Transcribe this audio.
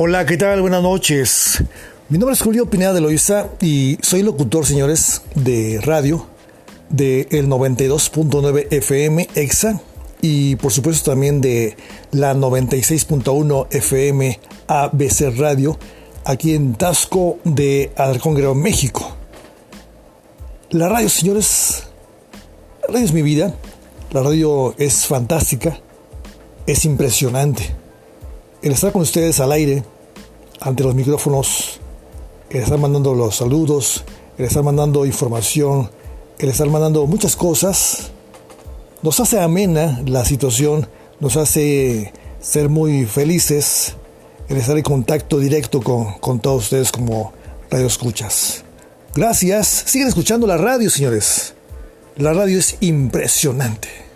Hola, ¿qué tal? Buenas noches. Mi nombre es Julio Pineda de Loiza y soy locutor, señores, de radio de el 92.9 FM EXA y por supuesto también de la 96.1 FM ABC Radio aquí en Tasco de Alarcón México. La radio, señores, la radio es mi vida, la radio es fantástica, es impresionante el estar con ustedes al aire, ante los micrófonos, el estar mandando los saludos, el estar mandando información, el estar mandando muchas cosas, nos hace amena la situación, nos hace ser muy felices, el estar en contacto directo con, con todos ustedes como radio escuchas. Gracias, siguen escuchando la radio, señores. La radio es impresionante.